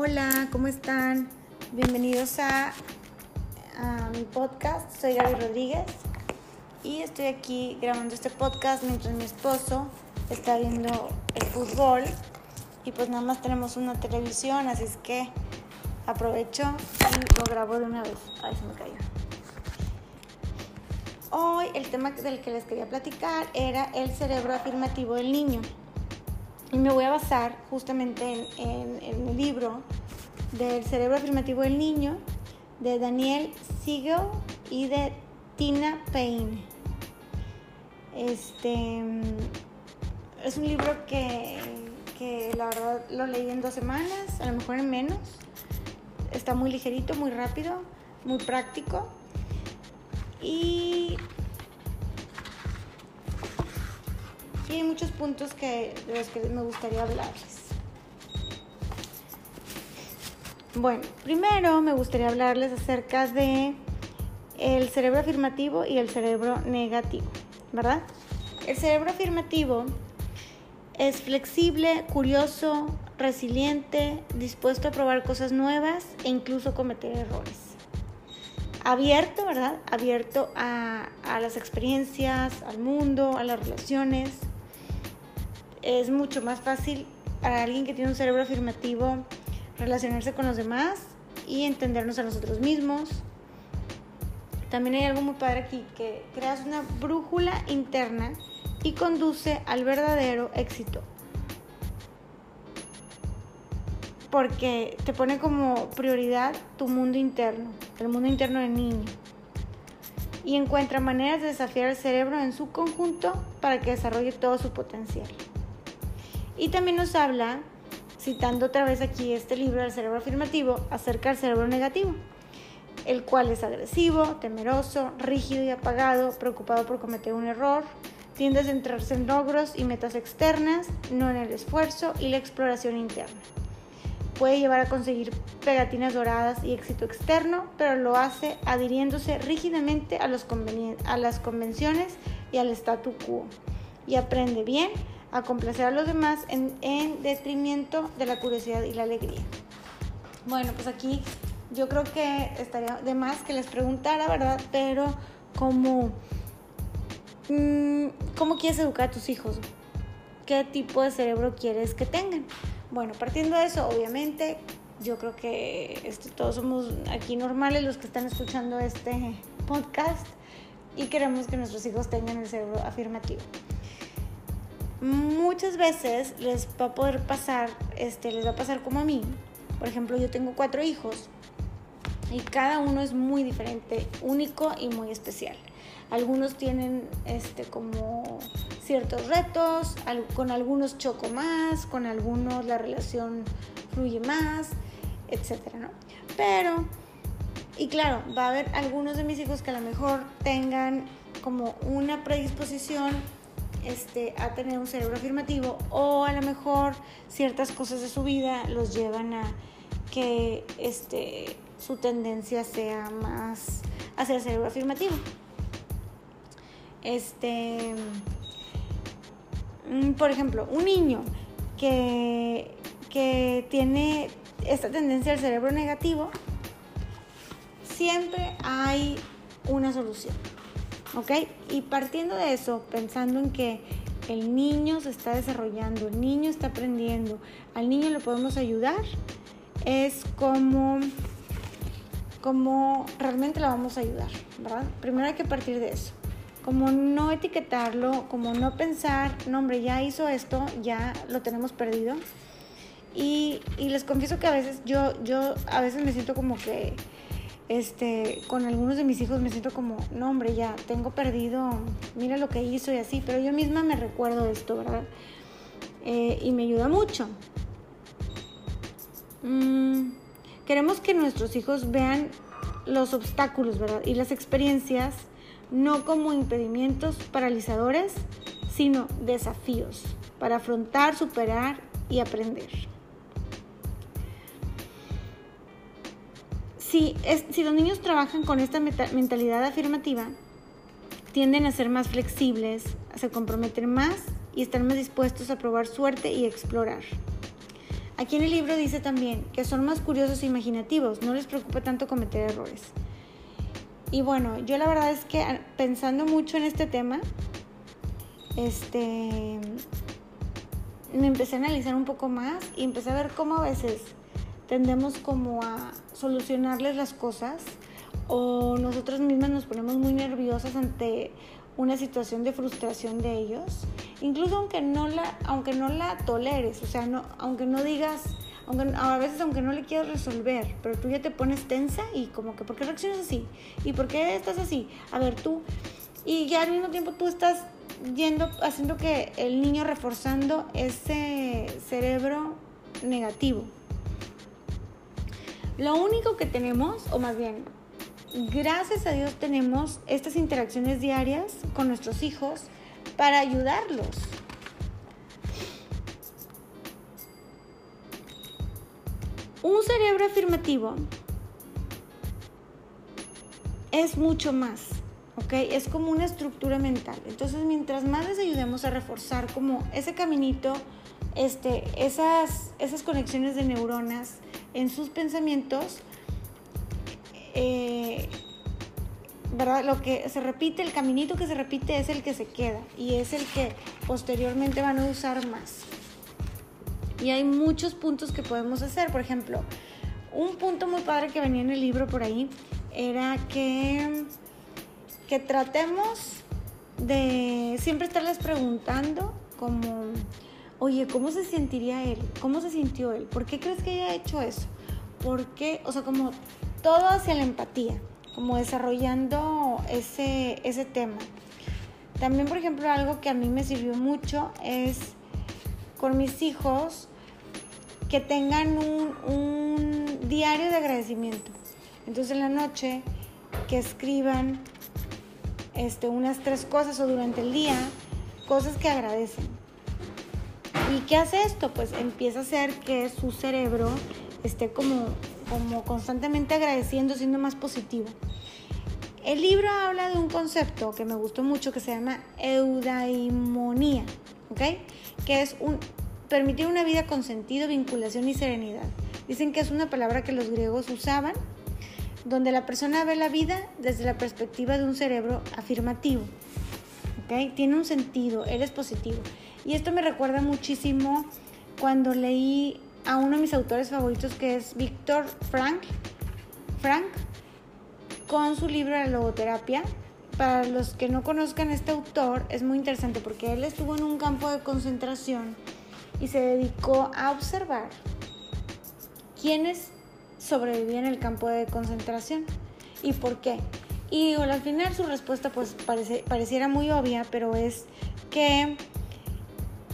Hola, ¿cómo están? Bienvenidos a, mi podcast. Soy Gaby Rodríguez y estoy aquí grabando este podcast mientras mi esposo está viendo el fútbol y pues nada más tenemos una televisión, así es que aprovecho y lo grabo de una vez. Ay, se me cayó. Hoy el tema del que les quería platicar era el cerebro afirmativo del niño. Y me voy a basar justamente en, el libro del cerebro afirmativo del niño de Daniel Siegel y de Tina Payne. Este es un libro que, que la verdad lo leí en dos semanas, a lo mejor en menos. Está muy ligerito, muy rápido, muy práctico. Y y hay muchos puntos que, de los que me gustaría hablarles. Bueno, primero me gustaría hablarles acerca de el cerebro afirmativo y el cerebro negativo, ¿verdad? El cerebro afirmativo es flexible, curioso, resiliente, dispuesto a probar cosas nuevas e incluso cometer errores. Abierto, ¿verdad? Abierto a las experiencias, al mundo, a las relaciones es mucho más fácil para alguien que tiene un cerebro afirmativo relacionarse con los demás y entendernos a nosotros mismos. También hay algo muy padre aquí, que creas una brújula interna y conduce al verdadero éxito. Porque te pone como prioridad tu mundo interno, el mundo interno del niño. Y encuentra maneras de desafiar el cerebro en su conjunto para que desarrolle todo su potencial. Y también nos habla, citando otra vez aquí este libro del cerebro afirmativo, acerca del cerebro negativo, el cual es agresivo, temeroso, rígido y apagado, preocupado por cometer un error, tiende a centrarse en logros y metas externas, no en el esfuerzo y la exploración interna. Puede llevar a conseguir pegatinas doradas y éxito externo, pero lo hace adhiriéndose rígidamente a, los a las convenciones y al statu quo. Y aprende bien a complacer a los demás en, detrimento de la curiosidad y la alegría. Bueno, pues aquí yo creo que estaría de más que les preguntara, ¿verdad? Pero como, mm, ¿cómo quieres educar a tus hijos? ¿Qué tipo de cerebro quieres que tengan? Bueno, partiendo de eso, obviamente, yo creo que este, todos somos aquí normales los que están escuchando este podcast y queremos que nuestros hijos tengan el cerebro afirmativo muchas veces les va a poder pasar, este, les va a pasar como a mí. Por ejemplo, yo tengo cuatro hijos y cada uno es muy diferente, único y muy especial. Algunos tienen este, como ciertos retos, con algunos choco más, con algunos la relación fluye más, etcétera, ¿no? Pero, y claro, va a haber algunos de mis hijos que a lo mejor tengan como una predisposición este, a tener un cerebro afirmativo o a lo mejor ciertas cosas de su vida los llevan a que este, su tendencia sea más hacia el cerebro afirmativo. Este, mm, por ejemplo, un niño que, que tiene esta tendencia al cerebro negativo, siempre hay una solución. ¿Ok? Y partiendo de eso, pensando en que el niño se está desarrollando, el niño está aprendiendo, al niño le podemos ayudar, es como, como realmente la vamos a ayudar, ¿verdad? Primero hay que partir de eso. Como no etiquetarlo, como no pensar, no hombre, ya hizo esto, ya lo tenemos perdido. Y, y les confieso que a veces yo, yo a veces me siento como que este, con algunos de mis hijos me siento como, no hombre, ya tengo perdido, mira lo que hizo y así, pero yo misma me recuerdo esto, ¿verdad? Eh, y me ayuda mucho. Mm, queremos que nuestros hijos vean los obstáculos, ¿verdad? Y las experiencias no como impedimentos paralizadores, sino desafíos para afrontar, superar y aprender. Si, los niños trabajan con esta mentalidad afirmativa, tienden a ser más flexibles, a se comprometen más y están más dispuestos a probar suerte y explorar. Aquí en el libro dice también que son más curiosos e imaginativos, no les preocupa tanto cometer errores. Y bueno, yo la verdad es que ah, pensando mucho en este tema, este, me empecé a analizar un poco más y empecé a ver cómo a veces tendemos como a solucionarles las cosas o nosotros mismas nos ponemos muy nerviosas ante una situación de frustración de ellos, incluso aunque no la, aunque no la toleres, o sea, no, aunque no digas, aunque, a veces aunque no le quieras resolver, pero tú ya te pones tensa y como que, ¿por qué reaccionas así? ¿Y por qué estás así? A ver, tú, y ya al mismo tiempo tú estás yendo, haciendo que el niño reforzando ese cerebro negativo. Lo único que tenemos, o más bien, gracias a Dios tenemos estas interacciones diarias con nuestros hijos para ayudarlos. Un cerebro afirmativo es mucho más, ¿ok? Es como una estructura mental. Entonces, mientras más les ayudemos a reforzar como ese caminito, este, esas, esas conexiones de neuronas en sus pensamientos, eh, ¿verdad? Lo que se repite, el caminito que se repite es el que se queda y es el que posteriormente van a usar más. Y hay muchos puntos que podemos hacer. Por ejemplo, un punto muy padre que venía en el libro por ahí era que, que tratemos de siempre estarles preguntando como, oye, ¿cómo se sentiría él? ¿Cómo se sintió él? ¿Por qué crees que haya hecho eso? ¿Por qué? O sea, como todo hacia la empatía, como desarrollando ese, ese tema. También, por ejemplo, algo que a mí me sirvió mucho es con mis hijos que tengan un, un diario de agradecimiento. Entonces en la noche que escriban este, unas tres cosas o durante el día, cosas que agradecen. ¿Y qué hace esto? Pues empieza a hacer que su cerebro esté como como constantemente agradeciendo, siendo más positivo. El libro habla de un concepto que me gustó mucho que se llama eudaimonía, ¿ok? Que es permitir una vida con sentido, vinculación y serenidad. Dicen que es una palabra que los griegos usaban, donde la persona ve la vida desde la perspectiva de un cerebro afirmativo, ¿ok? Tiene un sentido, eres positivo. Y esto me recuerda muchísimo cuando leí a uno de mis autores favoritos que es Víctor Frank, Frank, con su libro La logoterapia. Para los que no conozcan este autor, es muy interesante porque él estuvo en un campo de concentración y se dedicó a observar quiénes sobrevivían en el campo de concentración y por qué. Y al final su respuesta pues parece, pareciera muy obvia, pero es que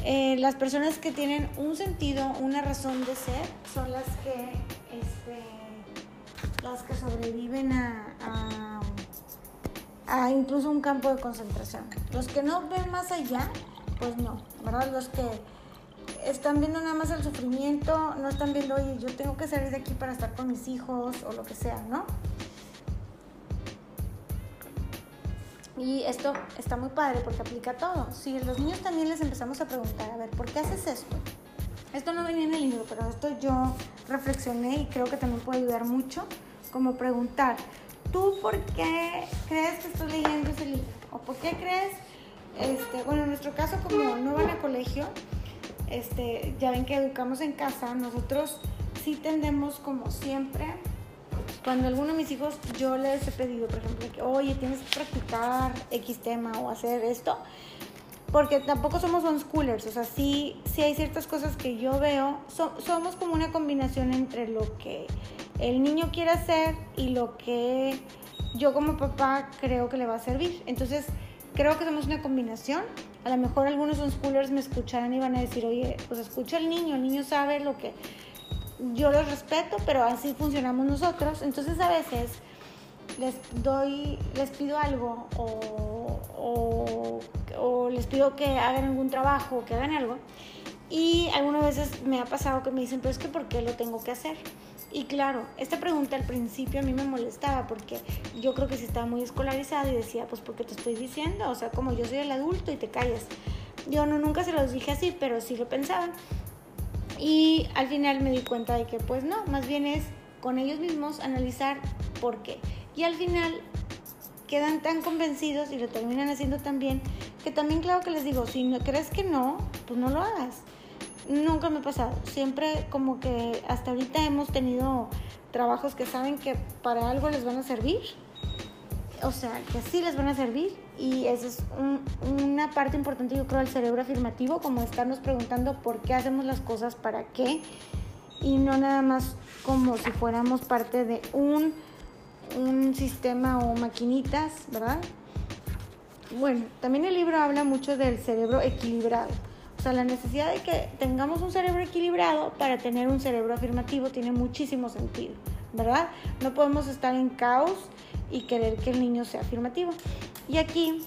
eh, las personas que tienen un sentido, una razón de ser, son las que, este, las que sobreviven a, a, incluso un campo de concentración. Los que no ven más allá, pues no, ¿verdad? Los que están viendo nada más el sufrimiento, no están viendo, oye, yo tengo que salir de aquí para estar con mis hijos o lo que sea, ¿no? Y esto está muy padre porque aplica todo. Si los niños también les empezamos a preguntar, a ver, ¿por qué haces esto? Esto no venía en el libro, pero esto yo reflexioné y creo que también puede ayudar mucho, como preguntar, ¿tú por qué crees que estoy leyendo ese libro? ¿O por qué crees, este, bueno, en nuestro caso como no van a colegio, este, ya ven que educamos en casa, nosotros sí tendemos como siempre cuando alguno de mis hijos yo les he pedido, por ejemplo, que, oye, tienes que practicar X tema o hacer esto, porque tampoco somos unschoolers, o sea, sí, sí hay ciertas cosas que yo veo, somos como una combinación entre lo que el niño quiere hacer y lo que yo como papá creo que le va a servir. Entonces, creo que somos una combinación. A lo mejor algunos unschoolers me escucharán y van a decir, oye, pues escucha al niño, el niño sabe lo que yo los respeto, pero así funcionamos nosotros. Entonces a veces les doy, les pido algo o, les pido que hagan algún trabajo o que hagan algo. Y algunas veces me ha pasado que me dicen, pero es que ¿por qué lo tengo que hacer? Y claro, esta pregunta al principio a mí me molestaba porque yo creo que sí estaba muy escolarizada y decía, pues porque te estoy diciendo, o sea, como yo soy el adulto y te callas. Yo no, nunca se los dije así, pero sí lo pensaban. Y al final me di cuenta de que pues no, más bien es con ellos mismos analizar por qué. Y al final quedan tan convencidos y lo terminan haciendo tan bien que también claro que les digo, si no crees que no, pues no lo hagas. Nunca me ha pasado. Siempre como que hasta ahorita hemos tenido trabajos que saben que para algo les van a servir. O sea, que sí les van a servir. Y esa es una parte importante, yo creo, del cerebro afirmativo, como estarnos preguntando por qué hacemos las cosas, para qué. Y no nada más como si fuéramos parte de un, un sistema o maquinitas, ¿verdad? Bueno, también el libro habla mucho del cerebro equilibrado sea, la necesidad de que tengamos un cerebro equilibrado para tener un cerebro afirmativo tiene muchísimo sentido, ¿verdad? No podemos estar en caos y querer que el niño sea afirmativo. Y aquí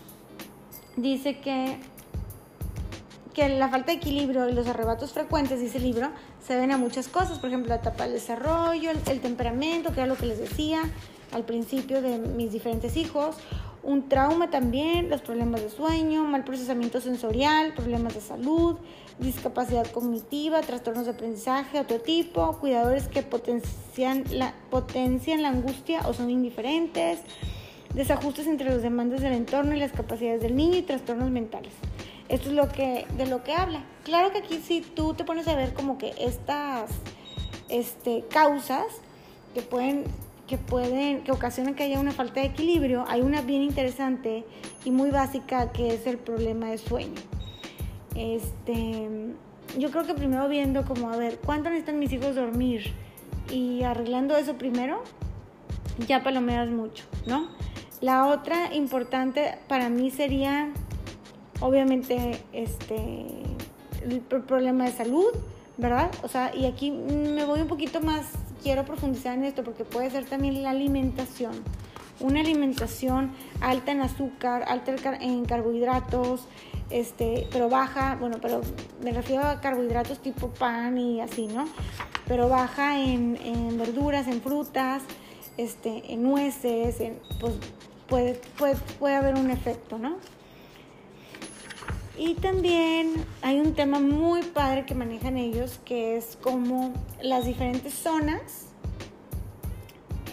dice que, que la falta de equilibrio y los arrebatos frecuentes, dice el libro, se ven a muchas cosas, por ejemplo, la etapa del desarrollo, el temperamento, que era lo que les decía al principio de mis diferentes hijos, un trauma también, los problemas de sueño, mal procesamiento sensorial, problemas de salud, discapacidad cognitiva, trastornos de aprendizaje, otro tipo, cuidadores que potencian la, potencian la angustia o son indiferentes, desajustes entre los demandas del entorno y las capacidades del niño y trastornos mentales. Esto es lo que, de lo que habla. Claro que aquí si tú te pones a ver como que estas este, causas que pueden que pueden, que ocasionan que haya una falta de equilibrio, hay una bien interesante y muy básica que es el problema de sueño. Este, yo creo que primero viendo como, a ver, ¿cuánto necesitan mis hijos dormir? Y arreglando eso primero, ya palomeas mucho, ¿no? La otra importante para mí sería, obviamente, este, el problema de salud, ¿verdad? O sea, y aquí me voy un poquito más quiero profundizar en esto porque puede ser también la alimentación. Una alimentación alta en azúcar, alta en carbohidratos, este, pero baja, bueno, pero me refiero a carbohidratos tipo pan y así, ¿no? Pero baja en, verduras, en frutas, este, en nueces, pues puede, haber un efecto, ¿no? Y también hay un tema muy padre que manejan ellos, que es como las diferentes zonas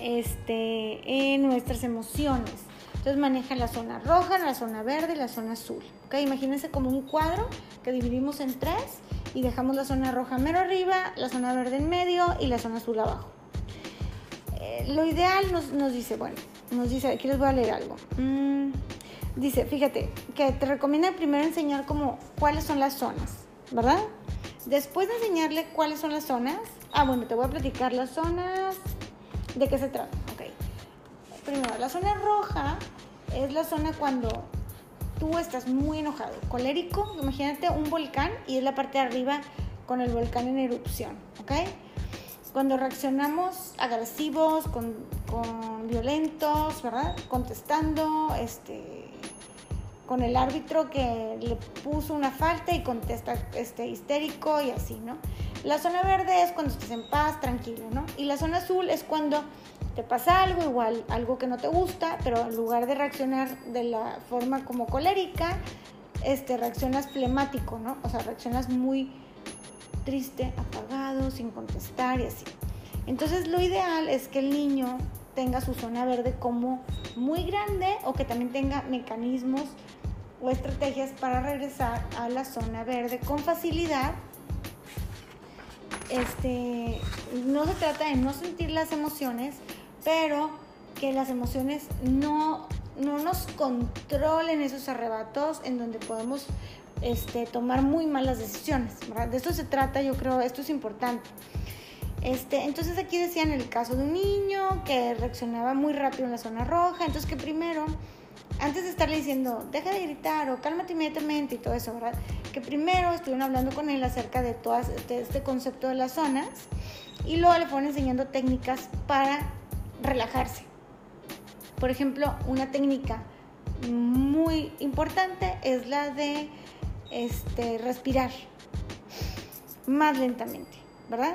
este, en nuestras emociones. Entonces manejan la zona roja, la zona verde y la zona azul. Imagínense como un cuadro que dividimos en tres y dejamos la zona roja mero arriba, la zona verde en medio y la zona azul abajo. Eh, lo ideal nos, nos, dice, bueno, nos dice, aquí les voy a leer algo. Mm, dice, fíjate, que te recomienda primero enseñar como cuáles son las zonas, ¿verdad? Después de enseñarle cuáles son las zonas, ah, bueno, te voy a platicar las zonas, ¿de qué se trata? Ok. Primero, la zona roja es la zona cuando tú estás muy enojado, colérico, imagínate un volcán y es la parte de arriba con el volcán en erupción, ¿ok? Cuando reaccionamos agresivos, con, con violentos, ¿verdad? Contestando, este, con el árbitro que le puso una falta y contesta este, histérico y así, ¿no? La zona verde es cuando estás en paz, tranquilo, ¿no? Y la zona azul es cuando te pasa algo, igual algo que no te gusta, pero en lugar de reaccionar de la forma como colérica, este, reaccionas flemático, ¿no? O sea, reaccionas muy triste, apagado, sin contestar y así. Entonces lo ideal es que el niño tenga su zona verde como muy grande o que también tenga mecanismos o estrategias para regresar a la zona verde con facilidad. Este, no se trata de no sentir las emociones, pero que las emociones no, no nos controlen esos arrebatos en donde podemos este, tomar muy malas decisiones. De esto se trata, yo creo, esto es importante. Este, entonces aquí decían el caso de un niño que reaccionaba muy rápido en la zona roja, entonces que primero, antes de estarle diciendo, deja de gritar o cálmate inmediatamente y todo eso, ¿verdad? Que primero estuvieron hablando con él acerca de todo este, este concepto de las zonas y luego le fueron enseñando técnicas para relajarse. Por ejemplo, una técnica muy importante es la de este, respirar más lentamente, ¿verdad?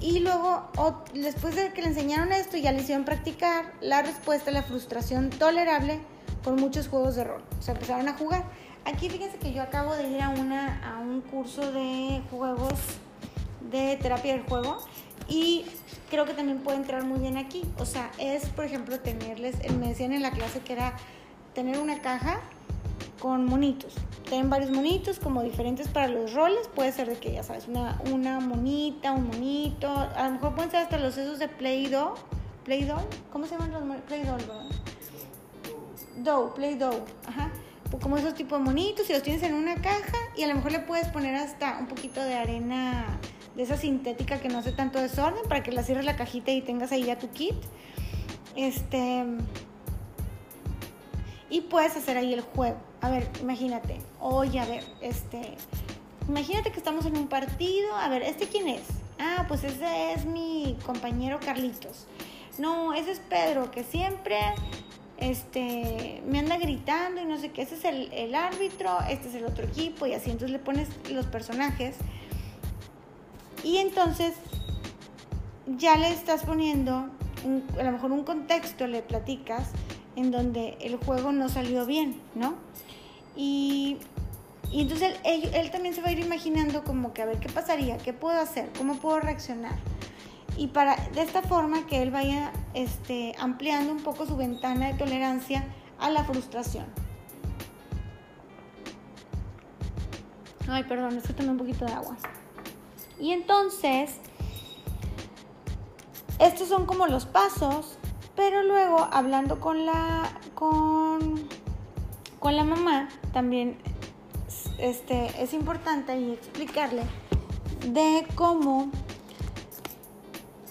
Y luego, después de que le enseñaron esto, ya le hicieron practicar la respuesta a la frustración tolerable con muchos juegos de rol. O sea, empezaron a jugar. Aquí fíjense que yo acabo de ir a, una, a un curso de juegos de terapia del juego y creo que también puede entrar muy bien aquí. O sea, es, por ejemplo, tenerles, me decían en la clase que era tener una caja con monitos. Tienen varios monitos como diferentes para los roles. Puede ser de que, ya sabes, una, monita, un monito. A lo mejor pueden ser hasta los esos de Play-Doh. ¿Play-Doh? ¿Cómo se llaman los Play-Doh, verdad? Dough, Play-Doh. Ajá. Pues como esos tipos de monitos y los tienes en una caja y a lo mejor le puedes poner hasta un poquito de arena de esa sintética que no hace tanto desorden para que la cierres la cajita y tengas ahí ya tu kit. Este. Y puedes hacer ahí el juego. A ver, imagínate. Oye, a ver, este. Imagínate que estamos en un partido. A ver, ¿este quién es? Ah, pues ese es mi compañero Carlitos. No, ese es Pedro, que siempre este, me anda gritando y no sé qué. Ese es el, el árbitro, este es el otro equipo y así. Entonces le pones los personajes y entonces ya le estás poniendo, a lo mejor un contexto, le platicas en donde el juego no salió bien, ¿no? Y, entonces él, también se va a ir imaginando como que a ver qué pasaría, qué puedo hacer, cómo puedo reaccionar. Y para de esta forma que él vaya este, ampliando un poco su ventana de tolerancia a la frustración. Ay, perdón, es que tomé un poquito de agua. Y entonces, estos son como los pasos, pero luego hablando con la, con, con la mamá, también este, es importante y explicarle de cómo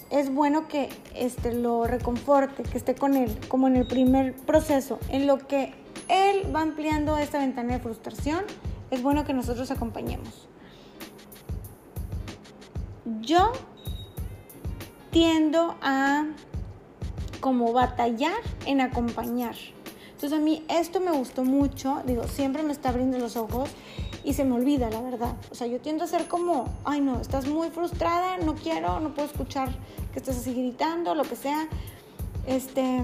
es bueno que este, lo reconforte, que esté con él, como en el primer proceso, en lo que él va ampliando esta ventana de frustración, es bueno que nosotros acompañemos yo tiendo a como batallar en acompañar. Entonces a mí esto me gustó mucho, digo, siempre me está abriendo los ojos y se me olvida, la verdad. O sea, yo tiendo a ser como, ay no, estás muy frustrada, no quiero, no puedo escuchar que estés así gritando, lo que sea. Este,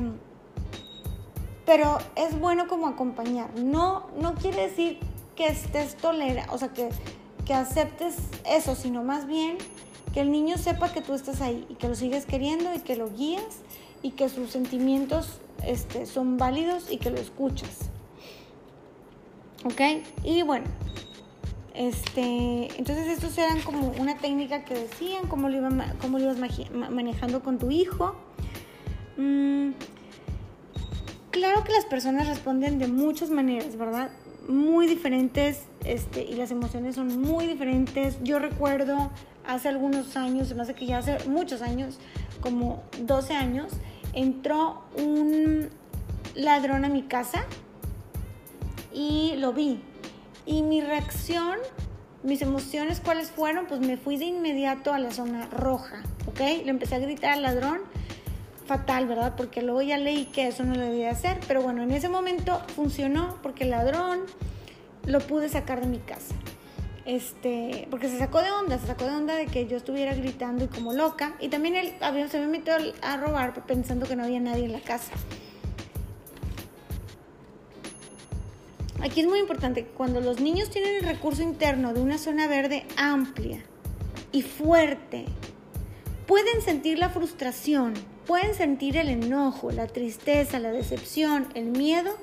pero es bueno como acompañar. No, no quiere decir que estés tolera, o sea, que, que aceptes eso, sino más bien que el niño sepa que tú estás ahí y que lo sigues queriendo y que lo guías y que sus sentimientos este, son válidos y que lo escuchas. ¿Ok? Y bueno, este, entonces estos eran como una técnica que decían, cómo lo, cómo ibas manejando con tu hijo. Mm, claro que las personas responden de muchas maneras, ¿verdad? Muy diferentes este, y las emociones son muy diferentes. Yo recuerdo hace algunos años, me hace que ya hace muchos años, como 12 años, entró un ladrón a mi casa y lo vi. Y mi reacción, mis emociones, ¿cuáles fueron? Pues me fui de inmediato a la zona roja, ¿ok? Le empecé a gritar al ladrón, fatal, ¿verdad? Porque luego ya leí que eso no lo debía hacer, pero bueno, en ese momento funcionó porque el ladrón lo pude sacar de mi casa este, porque se sacó de onda, se sacó de onda de que yo estuviera gritando y como loca. Y también él se me metió a robar pensando que no había nadie en la casa. Aquí es muy importante que cuando los niños tienen el recurso interno de una zona verde amplia y fuerte, pueden sentir la frustración, pueden sentir el enojo, la tristeza, la decepción, el miedo,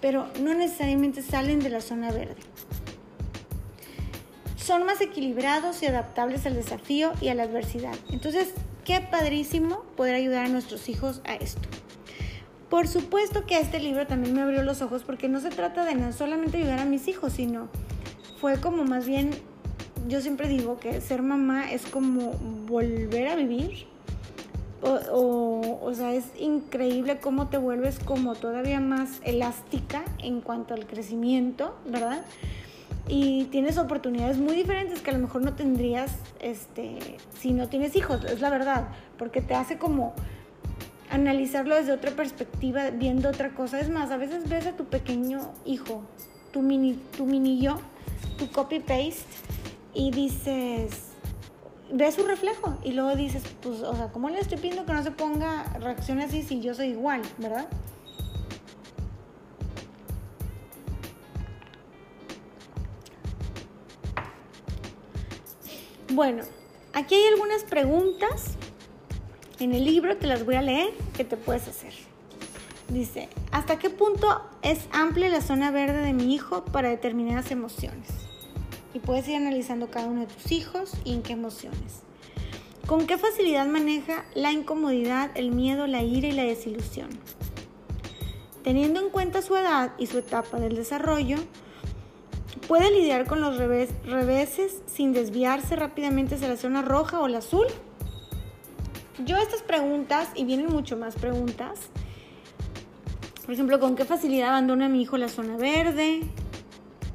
pero no necesariamente salen de la zona verde son más equilibrados y adaptables al desafío y a la adversidad. Entonces, qué padrísimo poder ayudar a nuestros hijos a esto. Por supuesto que este libro también me abrió los ojos porque no se trata de no solamente ayudar a mis hijos, sino fue como más bien, yo siempre digo que ser mamá es como volver a vivir. O, o sea, es increíble cómo te vuelves como todavía más elástica en cuanto al crecimiento, ¿verdad? Y tienes oportunidades muy diferentes que a lo mejor no tendrías este, si no tienes hijos, es la verdad, porque te hace como analizarlo desde otra perspectiva, viendo otra cosa. Es más, a veces ves a tu pequeño hijo, tu mini, tu mini yo, tu copy-paste, y dices, ves su reflejo, y luego dices, pues, o sea, ¿cómo le estoy pidiendo que no se ponga reacción así si yo soy igual, verdad? Bueno, aquí hay algunas preguntas en el libro, te las voy a leer, que te puedes hacer. Dice, ¿hasta qué punto es amplia la zona verde de mi hijo para determinadas emociones? Y puedes ir analizando cada uno de tus hijos y en qué emociones. ¿Con qué facilidad maneja la incomodidad, el miedo, la ira y la desilusión? Teniendo en cuenta su edad y su etapa del desarrollo, puede lidiar con los reveses sin desviarse rápidamente hacia la zona roja o la azul. Yo estas preguntas, y vienen mucho más preguntas, por ejemplo, ¿con qué facilidad abandona mi hijo la zona verde?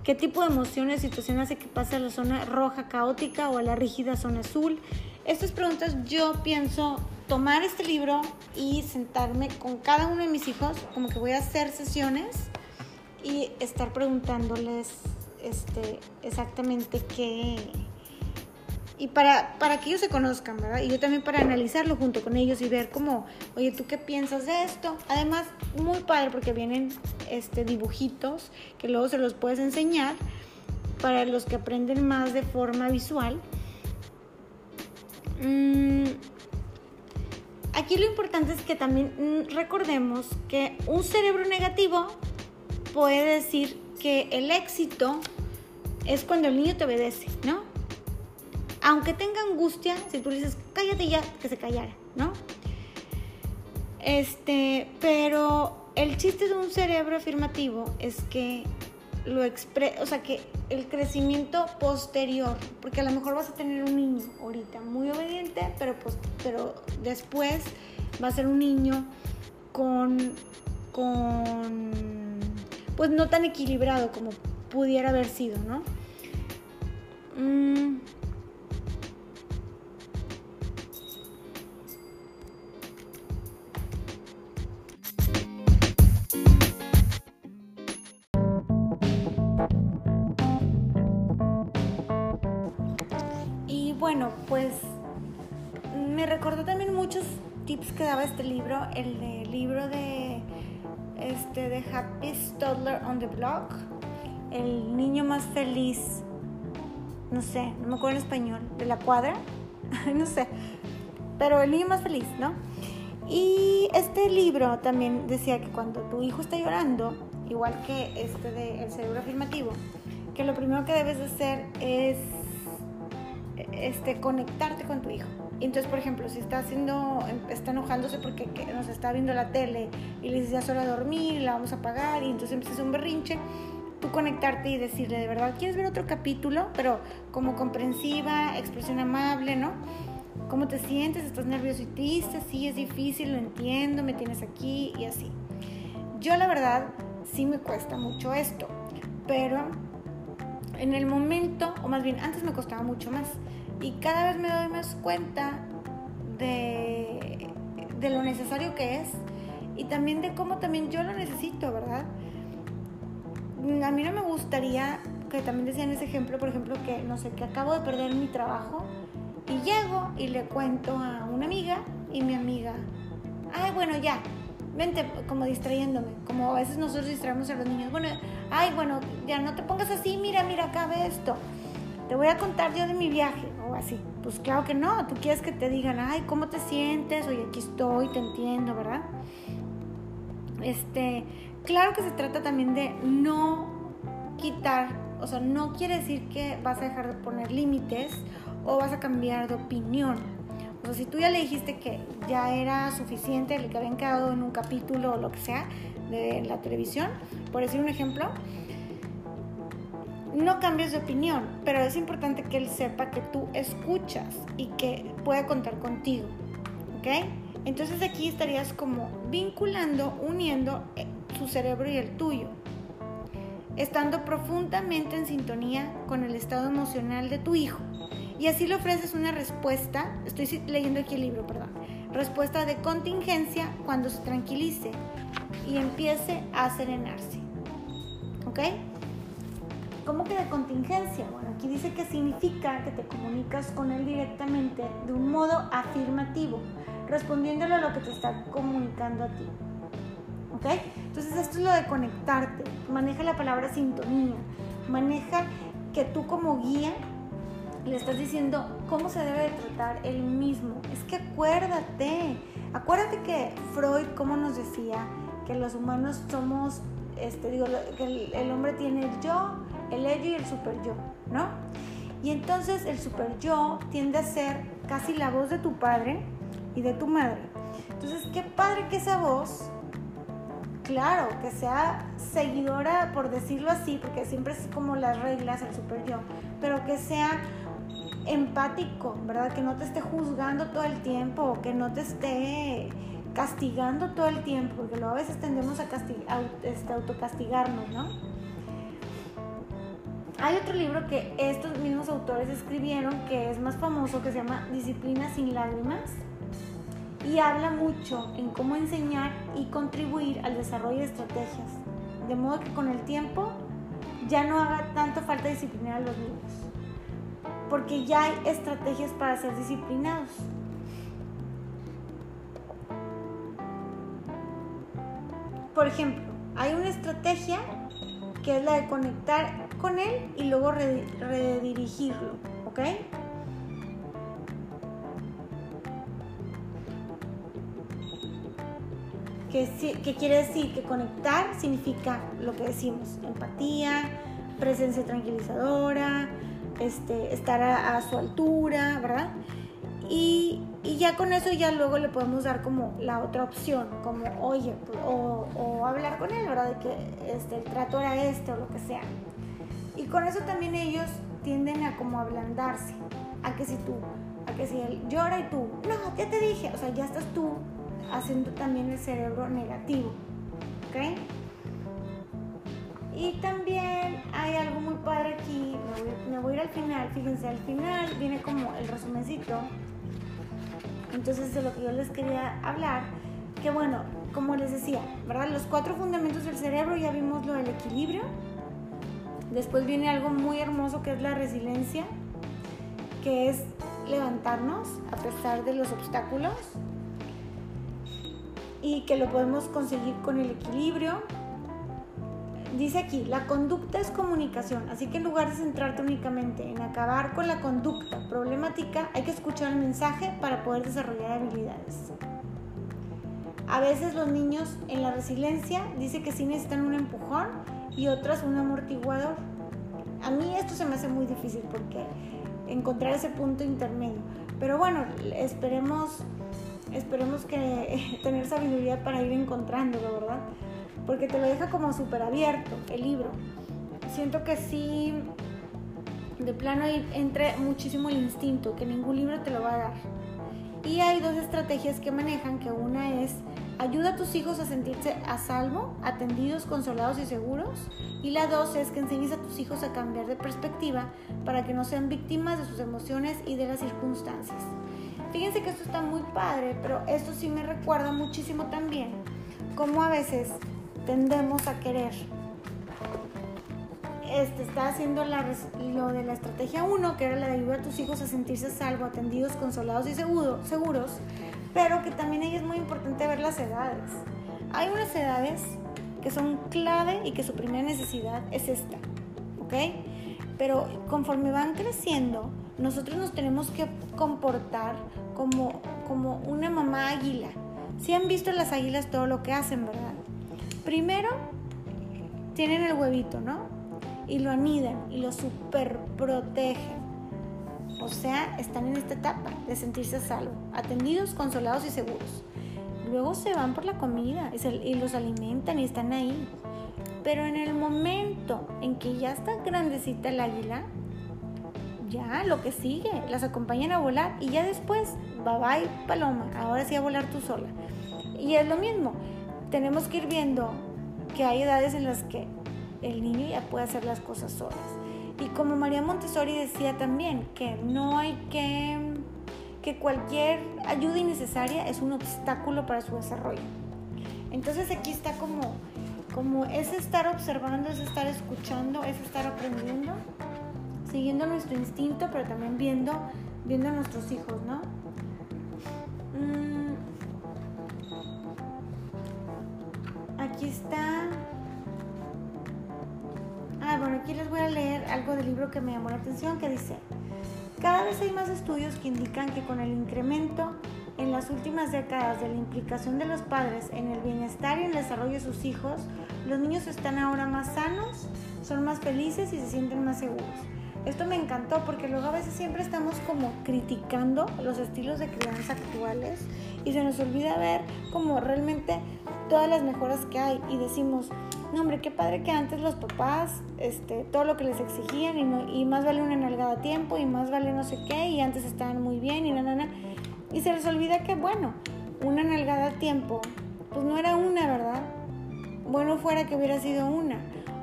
¿Qué tipo de emociones, situación hace que pase a la zona roja caótica o a la rígida zona azul? Estas preguntas yo pienso tomar este libro y sentarme con cada uno de mis hijos, como que voy a hacer sesiones y estar preguntándoles este, exactamente qué... Y para, para que ellos se conozcan, ¿verdad? Y yo también para analizarlo junto con ellos y ver cómo, oye, ¿tú qué piensas de esto? Además, muy padre porque vienen este, dibujitos que luego se los puedes enseñar para los que aprenden más de forma visual Mm, aquí lo importante es que también mm, recordemos que un cerebro negativo puede decir que el éxito es cuando el niño te obedece, ¿no? Aunque tenga angustia, si tú le dices, cállate ya, que se callara, ¿no? Este, pero el chiste de un cerebro afirmativo es que lo expre o sea, que el crecimiento posterior, porque a lo mejor vas a tener un niño ahorita muy obediente, pero, pues, pero después va a ser un niño con, con, pues no tan equilibrado como pudiera haber sido, ¿no? Mm. bueno, pues me recordó también muchos tips que daba este libro, el de, libro de este de Happy Toddler on the Block, el niño más feliz, no sé, no me acuerdo en español, de la cuadra, no sé, pero el niño más feliz, ¿no? Y este libro también decía que cuando tu hijo está llorando, igual que este de El cerebro afirmativo, que lo primero que debes de hacer es este, conectarte con tu hijo. Entonces, por ejemplo, si está haciendo, está enojándose porque nos está viendo la tele y le dices ya hora de dormir, la vamos a apagar y entonces empiezas un berrinche, tú conectarte y decirle de verdad, ¿quieres ver otro capítulo? Pero como comprensiva, expresión amable, ¿no? ¿Cómo te sientes? ¿Estás nervioso y triste? Sí, es difícil, lo entiendo, me tienes aquí y así. Yo la verdad sí me cuesta mucho esto, pero en el momento, o más bien antes me costaba mucho más y cada vez me doy más cuenta de, de lo necesario que es y también de cómo también yo lo necesito, ¿verdad? A mí no me gustaría que también decían ese ejemplo, por ejemplo, que no sé, que acabo de perder mi trabajo y llego y le cuento a una amiga y mi amiga, ay, bueno, ya, vente, como distrayéndome, como a veces nosotros distraemos a los niños, bueno, ay, bueno, ya no te pongas así, mira, mira, acá ve esto, te voy a contar yo de mi viaje, o así. Pues claro que no, tú quieres que te digan, ay, ¿cómo te sientes? Oye, aquí estoy, te entiendo, ¿verdad? Este, claro que se trata también de no quitar, o sea, no quiere decir que vas a dejar de poner límites o vas a cambiar de opinión. O sea, si tú ya le dijiste que ya era suficiente el que habían quedado en un capítulo o lo que sea de la televisión, por decir un ejemplo, no cambies de opinión, pero es importante que él sepa que tú escuchas y que puede contar contigo. ¿Ok? Entonces aquí estarías como vinculando, uniendo eh, su cerebro y el tuyo, estando profundamente en sintonía con el estado emocional de tu hijo. Y así le ofreces una respuesta, estoy leyendo aquí el libro, perdón, respuesta de contingencia cuando se tranquilice y empiece a serenarse. ¿Ok? ¿Cómo que de contingencia? Bueno, aquí dice que significa que te comunicas con él directamente de un modo afirmativo, respondiéndole a lo que te está comunicando a ti. ¿Ok? Entonces esto es lo de conectarte. Maneja la palabra sintonía. Maneja que tú como guía le estás diciendo cómo se debe de tratar él mismo. Es que acuérdate, acuérdate que Freud, como nos decía, que los humanos somos, este, digo, que el, hombre tiene el yo, el ello y el super yo, ¿no? Y entonces el super yo tiende a ser casi la voz de tu padre y de tu madre. Entonces, qué padre que esa voz, claro, que sea seguidora, por decirlo así, porque siempre es como las reglas, el super yo, pero que sea empático, ¿verdad? Que no te esté juzgando todo el tiempo, que no te esté castigando todo el tiempo, porque luego a veces tendemos a, este, autocastigarnos, ¿no? Hay otro libro que estos mismos autores escribieron que es más famoso, que se llama Disciplina sin lágrimas, y habla mucho en cómo enseñar y contribuir al desarrollo de estrategias, de modo que con el tiempo ya no haga tanto falta disciplinar a los niños porque ya hay estrategias para ser disciplinados. Por ejemplo, hay una estrategia que es la de conectar con él y luego redirigirlo, ¿ok? ¿Qué quiere decir? Que conectar significa lo que decimos, empatía, presencia tranquilizadora, este, estar a, su altura, ¿verdad? Y, ya con eso ya luego le podemos dar como la otra opción, como oye, pues, o, hablar con él, ¿verdad? De que este, el trato era este o lo que sea. Y con eso también ellos tienden a como ablandarse, a que si tú, a que si él llora y tú, no, ya te dije, o sea, ya estás tú haciendo también el cerebro negativo, ¿ok? Y también hay algo muy padre aquí, me voy, a ir al final, fíjense, al final viene como el resumencito. Entonces de lo que yo les quería hablar, que bueno, como les decía, ¿verdad? Los cuatro fundamentos del cerebro, ya vimos lo del equilibrio. Después viene algo muy hermoso que es la resiliencia, que es levantarnos a pesar de los obstáculos y que lo podemos conseguir con el equilibrio, dice aquí, la conducta es comunicación, así que en lugar de centrarte únicamente en acabar con la conducta problemática, hay que escuchar el mensaje para poder desarrollar habilidades. A veces los niños en la resiliencia dice que sí necesitan un empujón y otras un amortiguador. A mí esto se me hace muy difícil porque encontrar ese punto intermedio. Pero bueno, esperemos, esperemos que tener sabiduría para ir encontrándolo, ¿verdad? porque te lo deja como súper abierto el libro. Siento que sí, de plano entre muchísimo el instinto, que ningún libro te lo va a dar. Y hay dos estrategias que manejan, que una es ayuda a tus hijos a sentirse a salvo, atendidos, consolados y seguros. Y la dos es que enseñes a tus hijos a cambiar de perspectiva para que no sean víctimas de sus emociones y de las circunstancias. Fíjense que esto está muy padre, pero esto sí me recuerda muchísimo también cómo a veces tendemos a querer. Este, está haciendo lo de la estrategia 1, que era la de ayudar a tus hijos a sentirse salvo, atendidos, consolados y seguros, pero que también ahí es muy importante ver las edades. Hay unas edades que son clave y que su primera necesidad es esta, ¿ok? Pero conforme van creciendo, nosotros nos tenemos que comportar como, como una mamá águila. Si han visto las águilas todo lo que hacen, ¿verdad? Primero, tienen el huevito, ¿no? Y lo anidan y lo super protegen. O sea, están en esta etapa de sentirse a salvo, atendidos, consolados y seguros. Luego se van por la comida y, los alimentan y están ahí. Pero en el momento en que ya está grandecita el águila, ya lo que sigue, las acompañan a volar y ya después, bye bye paloma, ahora sí a volar tú sola. Y es lo mismo, tenemos que ir viendo que hay edades en las que el niño ya puede hacer las cosas solas. Y como María Montessori decía también, que no hay que, que cualquier ayuda innecesaria es un obstáculo para su desarrollo. Entonces aquí está como, como es estar observando, es estar escuchando, es estar aprendiendo, siguiendo nuestro instinto, pero también viendo, viendo a nuestros hijos, ¿no? Mm, aquí está. Ah, bueno, aquí les voy a leer algo del libro que me llamó la atención que dice, cada vez hay más estudios que indican que con el incremento en las últimas décadas de la implicación de los padres en el bienestar y en el desarrollo de sus hijos, los niños están ahora más sanos, son más felices y se sienten más seguros. Esto me encantó porque luego a veces siempre estamos como criticando los estilos de crianza actuales y se nos olvida ver como realmente todas las mejoras que hay y decimos, no hombre, qué padre que antes los papás, este, todo lo que les exigían y, y más vale una nalgada a tiempo y más vale no sé qué y antes estaban muy bien y na, na, na. Y se les olvida que, bueno, una nalgada a tiempo, pues no era una, ¿verdad? Bueno fuera que hubiera sido una.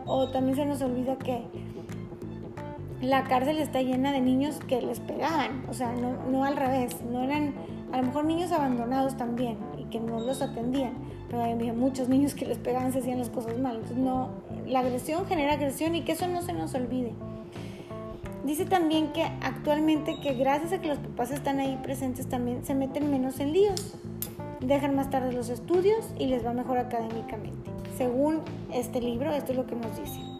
O también se nos olvida que la cárcel está llena de niños que les pegaban, o sea, no, no al revés, no eran, a lo mejor niños abandonados también y que no los atendían, pero había muchos niños que les pegaban, se hacían las cosas mal. Entonces, no, la agresión genera agresión y que eso no se nos olvide. Dice también que actualmente que gracias a que los papás están ahí presentes también se meten menos en líos, dejan más tarde los estudios y les va mejor académicamente. Según este libro, esto es lo que nos dice.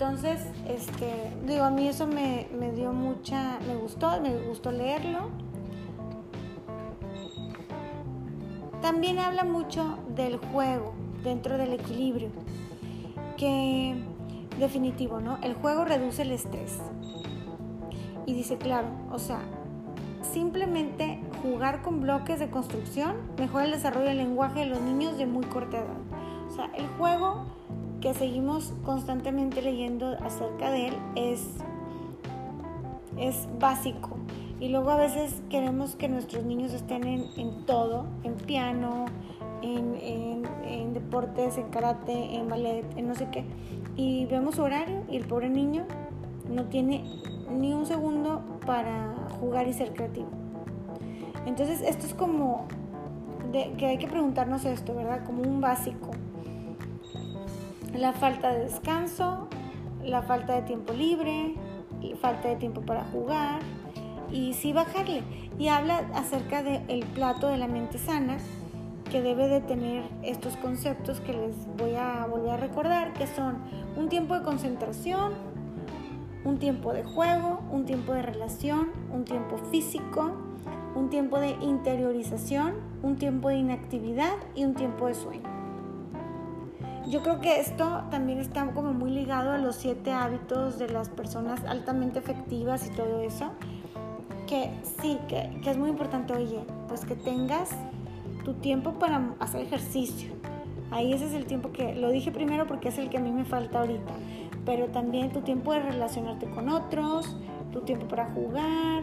Entonces, este, digo, a mí eso me, me dio mucha, me gustó, me gustó leerlo. También habla mucho del juego dentro del equilibrio, que definitivo, ¿no? El juego reduce el estrés. Y dice, claro, o sea, simplemente jugar con bloques de construcción mejora el desarrollo del lenguaje de los niños de muy corta edad. O sea, el juego que seguimos constantemente leyendo acerca de él es, es básico. Y luego a veces queremos que nuestros niños estén en, todo, en piano, en, en, deportes, en karate, en ballet, en no sé qué. Y vemos su horario y el pobre niño no tiene ni un segundo para jugar y ser creativo. Entonces esto es como de, que hay que preguntarnos esto, ¿verdad? Como un básico la falta de descanso, la falta de tiempo libre, falta de tiempo para jugar y sí bajarle. Y habla acerca del plato de la mente sana que debe de tener estos conceptos que les voy a volver a recordar, que son un tiempo de concentración, un tiempo de juego, un tiempo de relación, un tiempo físico, un tiempo de interiorización, un tiempo de inactividad y un tiempo de sueño. Yo creo que esto también está como muy ligado a los siete hábitos de las personas altamente efectivas y todo eso. Que sí, que, es muy importante, oye, pues que tengas tu tiempo para hacer ejercicio. Ahí ese es el tiempo que, lo dije primero porque es el que a mí me falta ahorita, pero también tu tiempo de relacionarte con otros, tu tiempo para jugar,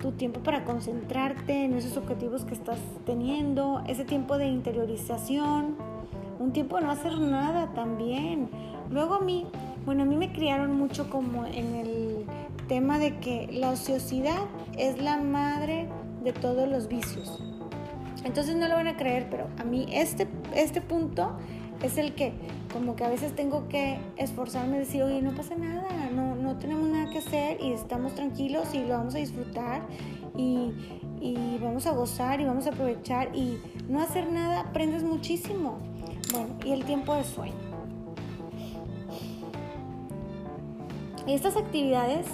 tu tiempo para concentrarte en esos objetivos que estás teniendo, ese tiempo de interiorización, un tiempo no hacer nada también. Luego a mí, bueno, a mí me criaron mucho como en el tema de que la ociosidad es la madre de todos los vicios. Entonces no lo van a creer, pero a mí este, este punto es el que como que a veces tengo que esforzarme y decir, oye, no pasa nada, no, no tenemos nada que hacer y estamos tranquilos y lo vamos a disfrutar y, y vamos a gozar y vamos a aprovechar y no hacer nada aprendes muchísimo. Bueno, y el tiempo de sueño. Estas actividades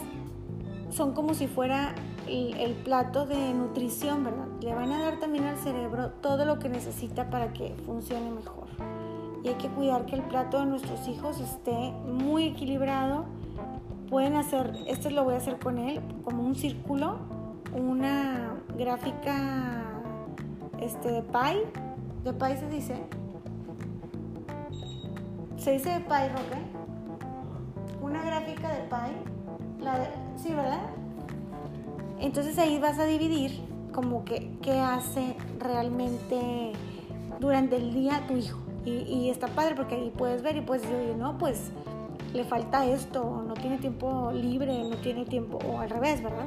son como si fuera el, plato de nutrición, ¿verdad? Le van a dar también al cerebro todo lo que necesita para que funcione mejor. Y hay que cuidar que el plato de nuestros hijos esté muy equilibrado. Pueden hacer, esto lo voy a hacer con él, como un círculo, una gráfica este, de pie. De pie se dice, se dice de pie, Roque. Una gráfica de pie. La sí, ¿verdad? Entonces ahí vas a dividir como que qué hace realmente durante el día tu hijo. Y, está padre porque ahí puedes ver y puedes decir, oye, no, pues le falta esto, no tiene tiempo libre, no tiene tiempo, o al revés, ¿verdad?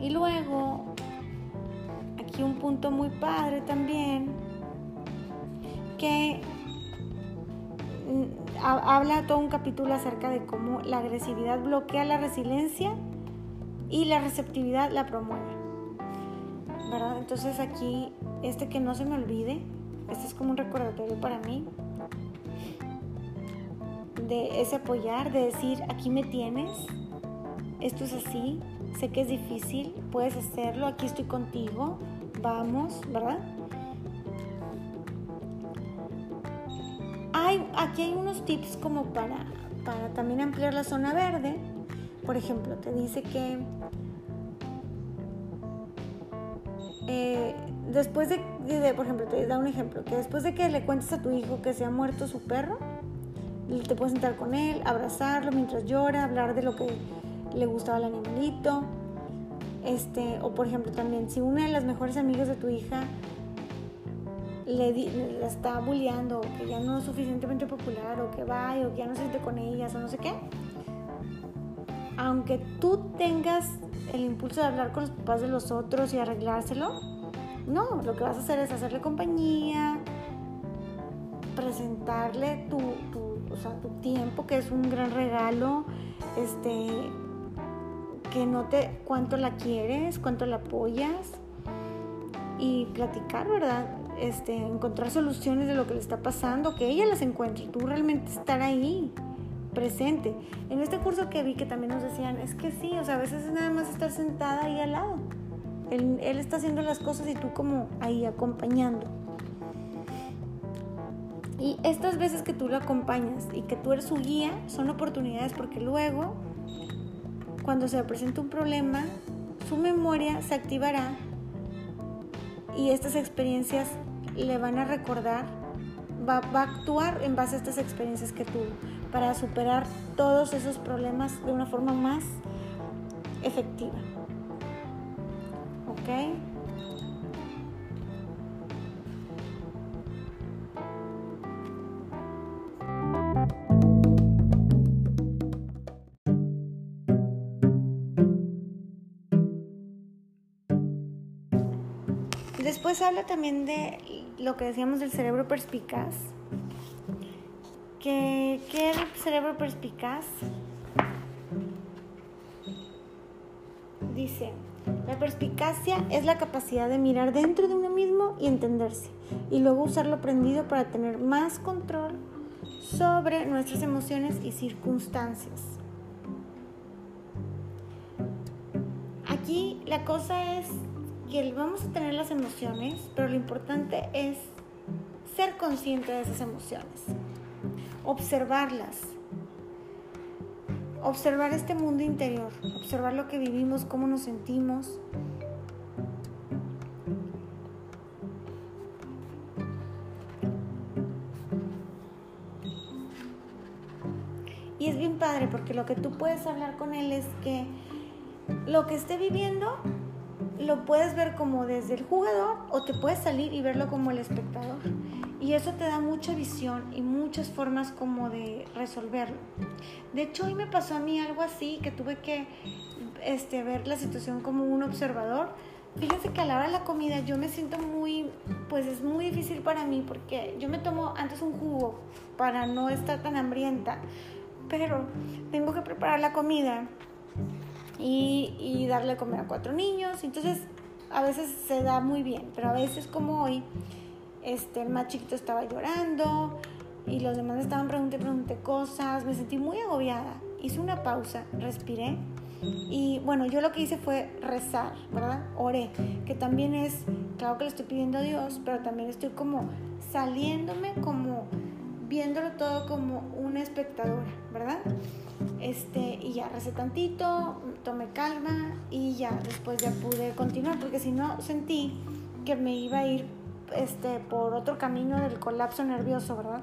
Y luego, aquí un punto muy padre también, que habla todo un capítulo acerca de cómo la agresividad bloquea la resiliencia y la receptividad la promueve. ¿Verdad? Entonces aquí, este que no se me olvide, este es como un recordatorio para mí de ese apoyar, de decir, aquí me tienes, esto es así, sé que es difícil, puedes hacerlo, aquí estoy contigo, vamos, ¿verdad? Aquí hay unos tips como para, para también ampliar la zona verde. Por ejemplo, te dice que eh, después de, por ejemplo, te da un ejemplo, que después de que le cuentes a tu hijo que se ha muerto su perro, te puedes sentar con él, abrazarlo mientras llora, hablar de lo que le gustaba al animalito. Este, o por ejemplo también, si una de las mejores amigas de tu hija le, la está bulleando, o que ya no es suficientemente popular, o que va, o que ya no se siente con ellas, o no sé qué, aunque tú tengas el impulso de hablar con los papás de los otros y arreglárselo, no, lo que vas a hacer es hacerle compañía, presentarle tu, tu, o sea, tu tiempo, que es un gran regalo, este, que note cuánto la quieres, cuánto la apoyas y platicar, ¿verdad? Este, encontrar soluciones de lo que le está pasando, que ella las encuentre tú realmente estar ahí, presente. En este curso que vi que también nos decían, es que sí, o sea, a veces es nada más estar sentada ahí al lado. Él, él está haciendo las cosas y tú como ahí acompañando. Y estas veces que tú lo acompañas y que tú eres su guía son oportunidades porque luego cuando se presenta un problema, su memoria se activará y estas experiencias le van a recordar, va, a actuar en base a estas experiencias que tuvo para superar todos esos problemas de una forma más efectiva. ¿Ok? Después habla también de lo que decíamos del cerebro perspicaz. ¿Qué, qué es el cerebro perspicaz? Dice, la perspicacia es la capacidad de mirar dentro de uno mismo y entenderse, y luego usarlo aprendido para tener más control sobre nuestras emociones y circunstancias. Aquí la cosa es que vamos a tener las emociones, pero lo importante es ser consciente de esas emociones, observarlas, observar este mundo interior, observar lo que vivimos, cómo nos sentimos. Y es bien padre porque lo que tú puedes hablar con él es que lo que esté viviendo lo puedes ver como desde el jugador o te puedes salir y verlo como el espectador. Y eso te da mucha visión y muchas formas como de resolverlo. De hecho, hoy me pasó a mí algo así, que tuve que este, ver la situación como un observador. Fíjense que a la hora de la comida yo me siento muy, pues es muy difícil para mí porque yo me tomo antes un jugo para no estar tan hambrienta, pero tengo que preparar la comida y, darle a comer a cuatro niños. Entonces, a veces se da muy bien, pero a veces como hoy, este, el más chiquito estaba llorando y los demás estaban preguntando cosas, me sentí muy agobiada. Hice una pausa, respiré y bueno, yo lo que hice fue rezar, ¿verdad? Oré, que también es, claro que le estoy pidiendo a Dios, pero también estoy como saliéndome, como viéndolo todo como una espectadora, ¿verdad? Este, y ya recé tantito, tomé calma y ya después ya pude continuar, porque si no sentí que me iba a ir este, por otro camino del colapso nervioso, ¿verdad?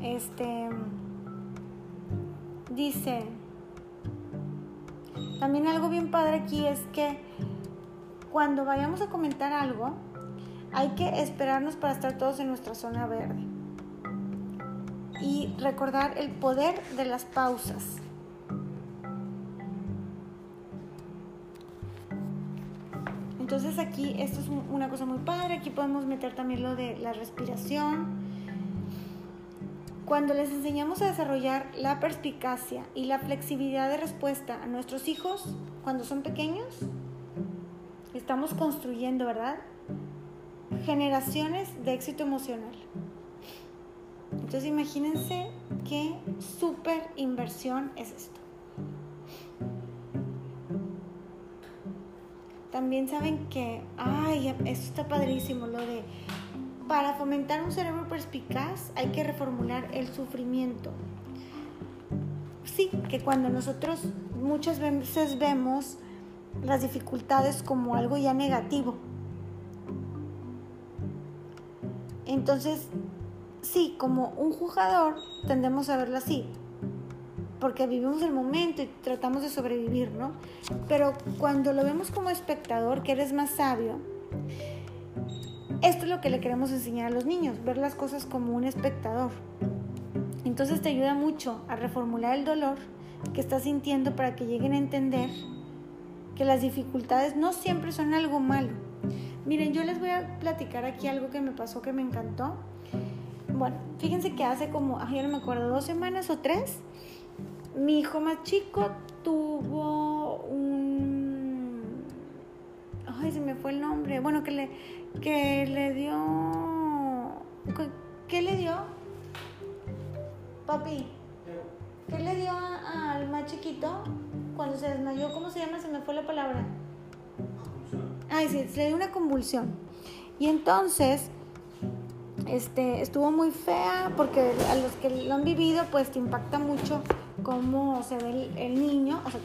Este, dice, también algo bien padre aquí es que cuando vayamos a comentar algo, hay que esperarnos para estar todos en nuestra zona verde y recordar el poder de las pausas. Entonces aquí esto es una cosa muy padre, aquí podemos meter también lo de la respiración. Cuando les enseñamos a desarrollar la perspicacia y la flexibilidad de respuesta a nuestros hijos cuando son pequeños, estamos construyendo, ¿verdad? Generaciones de éxito emocional. Entonces imagínense qué súper inversión es esto. También saben que, ay, esto está padrísimo, lo de, para fomentar un cerebro perspicaz hay que reformular el sufrimiento. Sí, que cuando nosotros muchas veces vemos las dificultades como algo ya negativo. Entonces, sí, como un jugador tendemos a verlo así, porque vivimos el momento y tratamos de sobrevivir, ¿no? Pero cuando lo vemos como espectador, que eres más sabio, esto es lo que le queremos enseñar a los niños, ver las cosas como un espectador. Entonces te ayuda mucho a reformular el dolor que estás sintiendo para que lleguen a entender que las dificultades no siempre son algo malo. Miren, yo les voy a platicar aquí algo que me pasó que me encantó. Bueno, fíjense que hace como, ay, no me acuerdo, dos semanas o tres, mi hijo más chico tuvo un... Ay, se me fue el nombre. Bueno, que le, que le dio... ¿Qué le dio? Papi, ¿qué le dio al más chiquito cuando se desmayó? ¿Cómo se llama? Se me fue la palabra. Ay, sí, le dio una convulsión. Y entonces, este, estuvo muy fea porque a los que lo han vivido, pues te impacta mucho cómo se ve el, niño, o sea,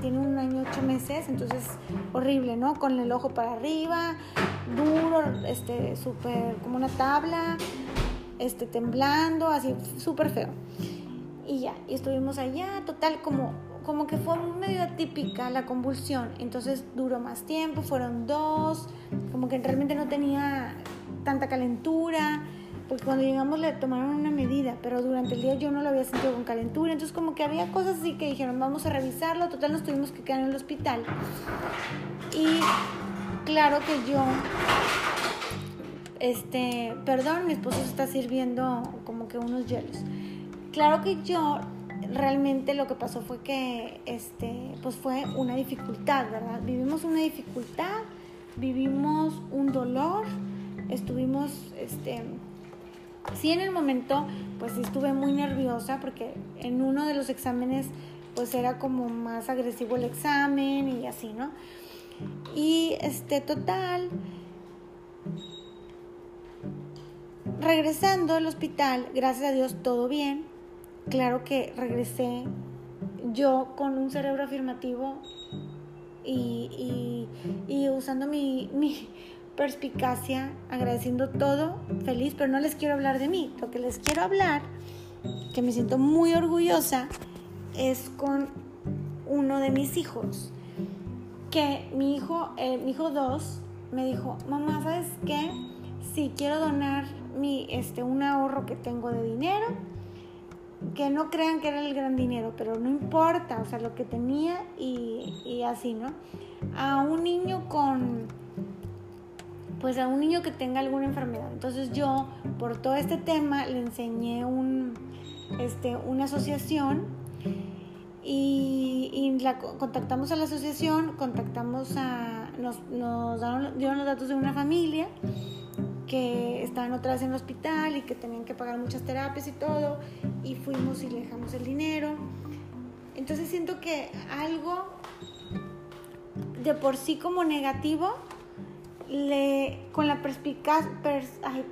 tiene, un año ocho meses, entonces horrible, ¿no? Con el ojo para arriba, duro, este, súper como una tabla, este, temblando, así, súper feo. Y ya, y estuvimos allá, total, como, como que fue medio atípica la convulsión, entonces duró más tiempo, fueron dos, como que realmente no tenía tanta calentura porque cuando llegamos le tomaron una medida, pero durante el día yo no lo había sentido con calentura, entonces como que había cosas así que dijeron, vamos a revisarlo, total nos tuvimos que quedar en el hospital. Y claro que yo, este, perdón, mi esposo está sirviendo como que unos hielos. Claro que yo realmente lo que pasó fue que, este, pues fue una dificultad, ¿verdad? Vivimos una dificultad, vivimos un dolor, estuvimos, este, Sí, en el momento, pues estuve muy nerviosa porque en uno de los exámenes, pues era como más agresivo el examen y así, ¿no? Y este, total, regresando al hospital, gracias a Dios, todo bien. Claro que regresé yo con un cerebro afirmativo y, y, usando mi, mi perspicacia, agradeciendo todo, feliz, pero no les quiero hablar de mí. Lo que les quiero hablar, que me siento muy orgullosa, es con uno de mis hijos. Que mi hijo, eh, mi hijo 2, me dijo, mamá, ¿sabes qué? Si quiero donar mi, este, un ahorro que tengo de dinero, que no crean que era el gran dinero, pero no importa, o sea, lo que tenía y, y así, ¿no? A un niño con pues a un niño que tenga alguna enfermedad. Entonces yo, por todo este tema, le enseñé este, una asociación y, la, contactamos a la asociación, contactamos a, nos, dieron los datos de una familia que estaban otra vez en el hospital y que tenían que pagar muchas terapias y todo, y fuimos y le dejamos el dinero. Entonces siento que algo de por sí como negativo le, con la perspicacia,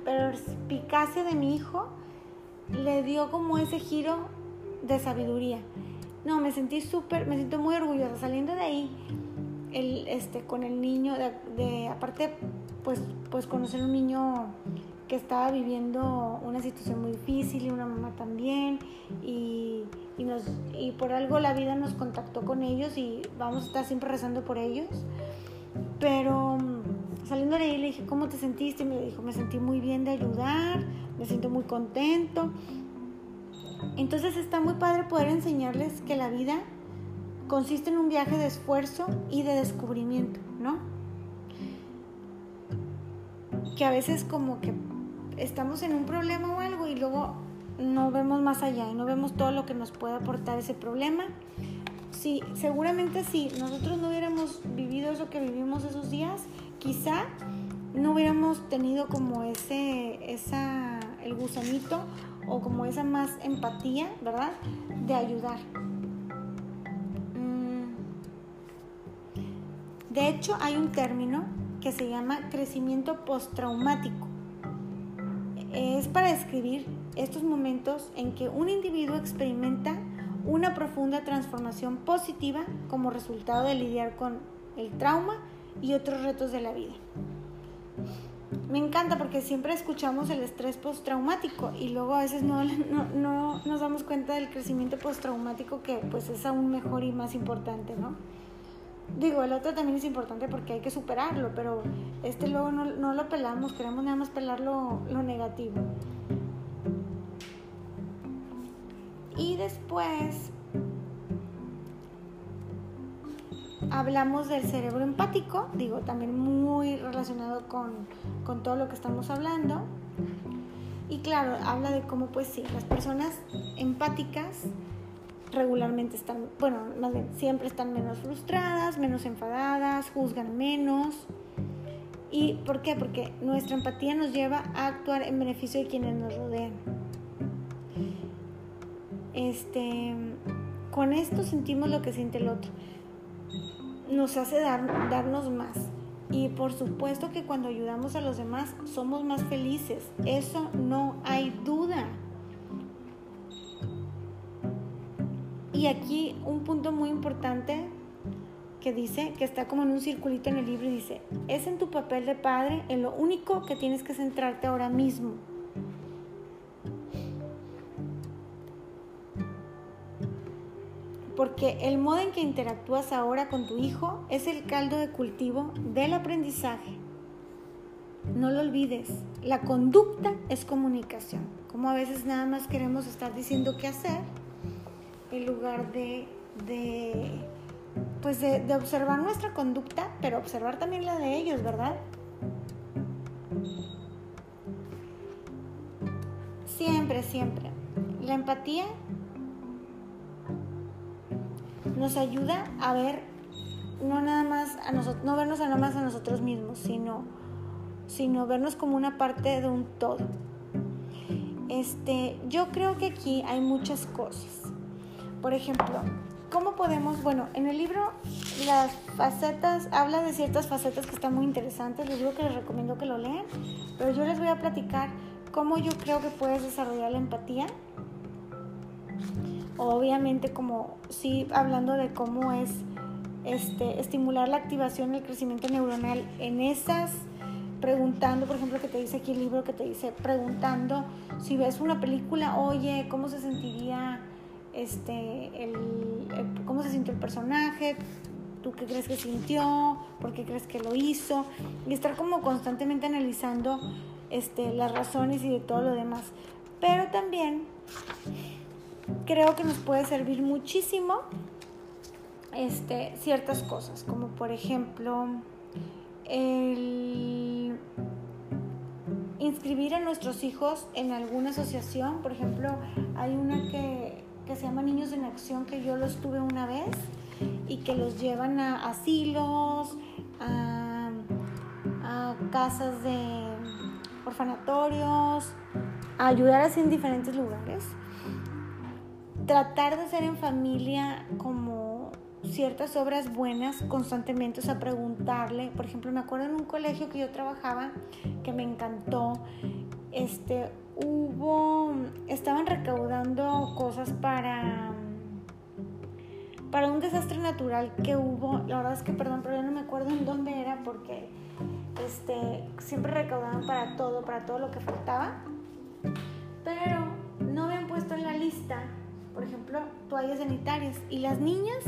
perspicacia de mi hijo, le dio como ese giro de sabiduría. No, me sentí súper, me siento muy orgullosa saliendo de ahí, el, este, con el niño, de, aparte, pues, pues conocer un niño que estaba viviendo una situación muy difícil y una mamá también, y, y, nos, y por algo la vida nos contactó con ellos y vamos a estar siempre rezando por ellos. Pero saliendo de ahí le dije, ¿cómo te sentiste? Y me dijo, me sentí muy bien de ayudar, me siento muy contento. Entonces está muy padre poder enseñarles que la vida consiste en un viaje de esfuerzo y de descubrimiento, ¿no? Que a veces como que estamos en un problema o algo y luego no vemos más allá y no vemos todo lo que nos puede aportar ese problema. Sí, seguramente si nosotros no hubiéramos vivido eso que vivimos esos días, quizá no hubiéramos tenido como ese, esa, el gusanito o como esa más empatía, ¿verdad? De ayudar. Mm. De hecho, hay un término que se llama crecimiento postraumático. Es para describir estos momentos en que un individuo experimenta una profunda transformación positiva como resultado de lidiar con el trauma y otros retos de la vida. Me encanta porque siempre escuchamos el estrés postraumático y luego a veces no, no, nos damos cuenta del crecimiento postraumático que pues es aún mejor y más importante, ¿no? Digo, el otro también es importante porque hay que superarlo, pero este luego no, lo pelamos, queremos nada más pelar lo, lo negativo. Y después hablamos del cerebro empático, digo, también muy relacionado con, con, todo lo que estamos hablando. Y claro, habla de cómo, pues sí, las personas empáticas regularmente están, bueno, más bien, siempre están menos frustradas, menos enfadadas, juzgan menos. ¿Y por qué? Porque nuestra empatía nos lleva a actuar en beneficio de quienes nos rodean. Este, con esto sentimos lo que siente el otro nos hace dar, darnos más. Y por supuesto que cuando ayudamos a los demás somos más felices. Eso no hay duda. Y aquí un punto muy importante que dice, que está como en un circulito en el libro y dice, es en tu papel de padre en lo único que tienes que centrarte ahora mismo. Porque el modo en que interactúas ahora con tu hijo es el caldo de cultivo del aprendizaje. No lo olvides, la conducta es comunicación, como a veces nada más queremos estar diciendo qué hacer en lugar de, pues de, de observar nuestra conducta, pero observar también la de ellos, ¿verdad? Siempre, siempre. La empatía nos ayuda a ver no nada más a nosotros, no vernos nada más a nosotros mismos, sino, sino vernos como una parte de un todo. Este, yo creo que aquí hay muchas cosas. Por ejemplo, ¿cómo podemos, bueno, en el libro las facetas, habla de ciertas facetas que están muy interesantes, les digo que les recomiendo que lo lean, pero yo les voy a platicar cómo yo creo que puedes desarrollar la empatía obviamente como sí hablando de cómo es este, estimular la activación y el crecimiento neuronal en esas preguntando, por ejemplo, que te dice aquí el libro que te dice preguntando si ves una película, oye, ¿cómo se sentiría este el, cómo se sintió el personaje? ¿Tú qué crees que sintió? ¿Por qué crees que lo hizo? Y estar como constantemente analizando este, las razones y de todo lo demás. Pero también creo que nos puede servir muchísimo este, ciertas cosas, como por ejemplo el inscribir a nuestros hijos en alguna asociación. Por ejemplo, hay una que, se llama Niños en Acción, que yo los tuve una vez y que los llevan a asilos, a, a casas de orfanatorios, a ayudar así en diferentes lugares tratar de hacer en familia como ciertas obras buenas constantemente, o sea, preguntarle, por ejemplo, me acuerdo en un colegio que yo trabajaba que me encantó, este, hubo, estaban recaudando cosas para, para un desastre natural que hubo, la verdad es que, perdón, pero yo no me acuerdo en dónde era porque, este, siempre recaudaban para todo, para todo lo que faltaba, pero no habían puesto en la lista por ejemplo, toallas sanitarias. Y las niñas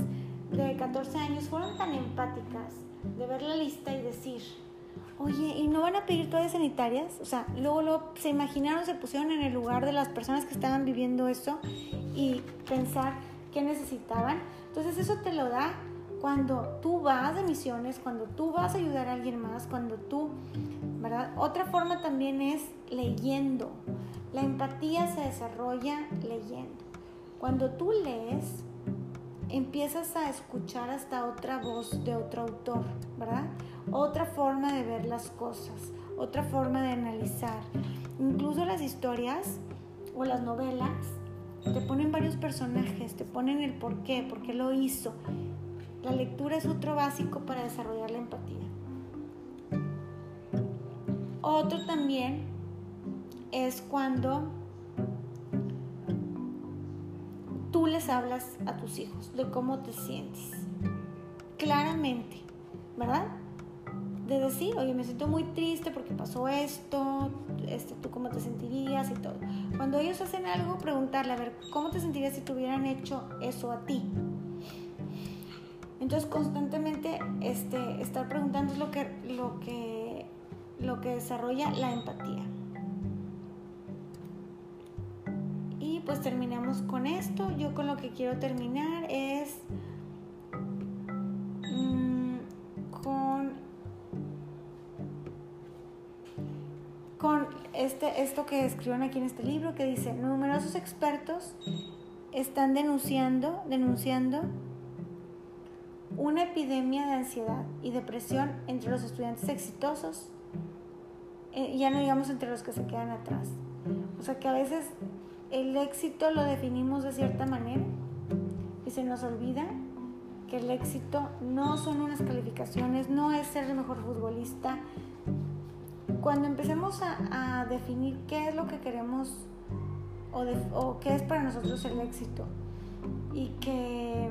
de 14 años fueron tan empáticas de ver la lista y decir, oye, ¿y no van a pedir toallas sanitarias? O sea, luego, luego se imaginaron, se pusieron en el lugar de las personas que estaban viviendo eso y pensar qué necesitaban. Entonces eso te lo da cuando tú vas de misiones, cuando tú vas a ayudar a alguien más, cuando tú, ¿verdad? Otra forma también es leyendo. La empatía se desarrolla leyendo. Cuando tú lees, empiezas a escuchar hasta otra voz de otro autor, ¿verdad? Otra forma de ver las cosas, otra forma de analizar. Incluso las historias o las novelas te ponen varios personajes, te ponen el por qué, por qué lo hizo. La lectura es otro básico para desarrollar la empatía. Otro también es cuando tú les hablas a tus hijos de cómo te sientes. Claramente, ¿verdad? De decir, oye, me siento muy triste porque pasó esto, este, tú cómo te sentirías y todo. Cuando ellos hacen algo, preguntarle, a ver, ¿cómo te sentirías si te hubieran hecho eso a ti? Entonces, constantemente este, estar preguntando es lo que, lo, que, lo que desarrolla la empatía. Y pues terminamos con esto. Yo con lo que quiero terminar es mm, con, con este, esto que escriben aquí en este libro que dice, numerosos expertos están denunciando, denunciando una epidemia de ansiedad y depresión entre los estudiantes exitosos, eh, ya no digamos entre los que se quedan atrás. O sea que a veces el éxito lo definimos de cierta manera y se nos olvida que el éxito no son unas calificaciones, no es ser el mejor futbolista. Cuando empecemos a, definir qué es lo que queremos o, o qué es para nosotros el éxito y que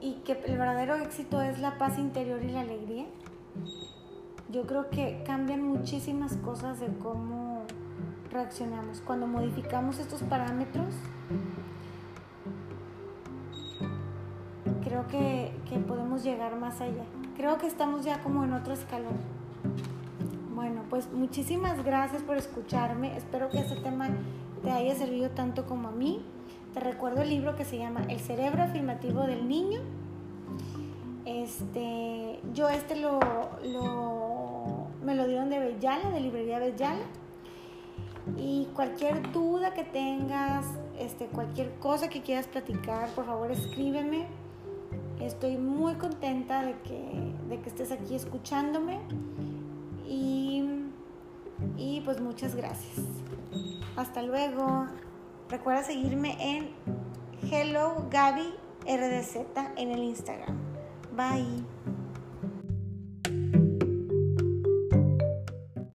y que el verdadero éxito es la paz interior y la alegría, yo creo que cambian muchísimas cosas de cómo reaccionamos. Cuando modificamos estos parámetros, creo que, podemos llegar más allá. Creo que estamos ya como en otro escalón. Bueno, pues muchísimas gracias por escucharme. Espero que este tema te haya servido tanto como a mí. Te recuerdo el libro que se llama El cerebro afirmativo del niño. Este, yo este lo, lo me lo dieron de Bellala, de librería Bellala. Y cualquier duda que tengas, este, cualquier cosa que quieras platicar, por favor escríbeme. Estoy muy contenta de que, de que estés aquí escuchándome. Y, y pues muchas gracias. Hasta luego. Recuerda seguirme en Hello Gaby RDZ en el Instagram. Bye.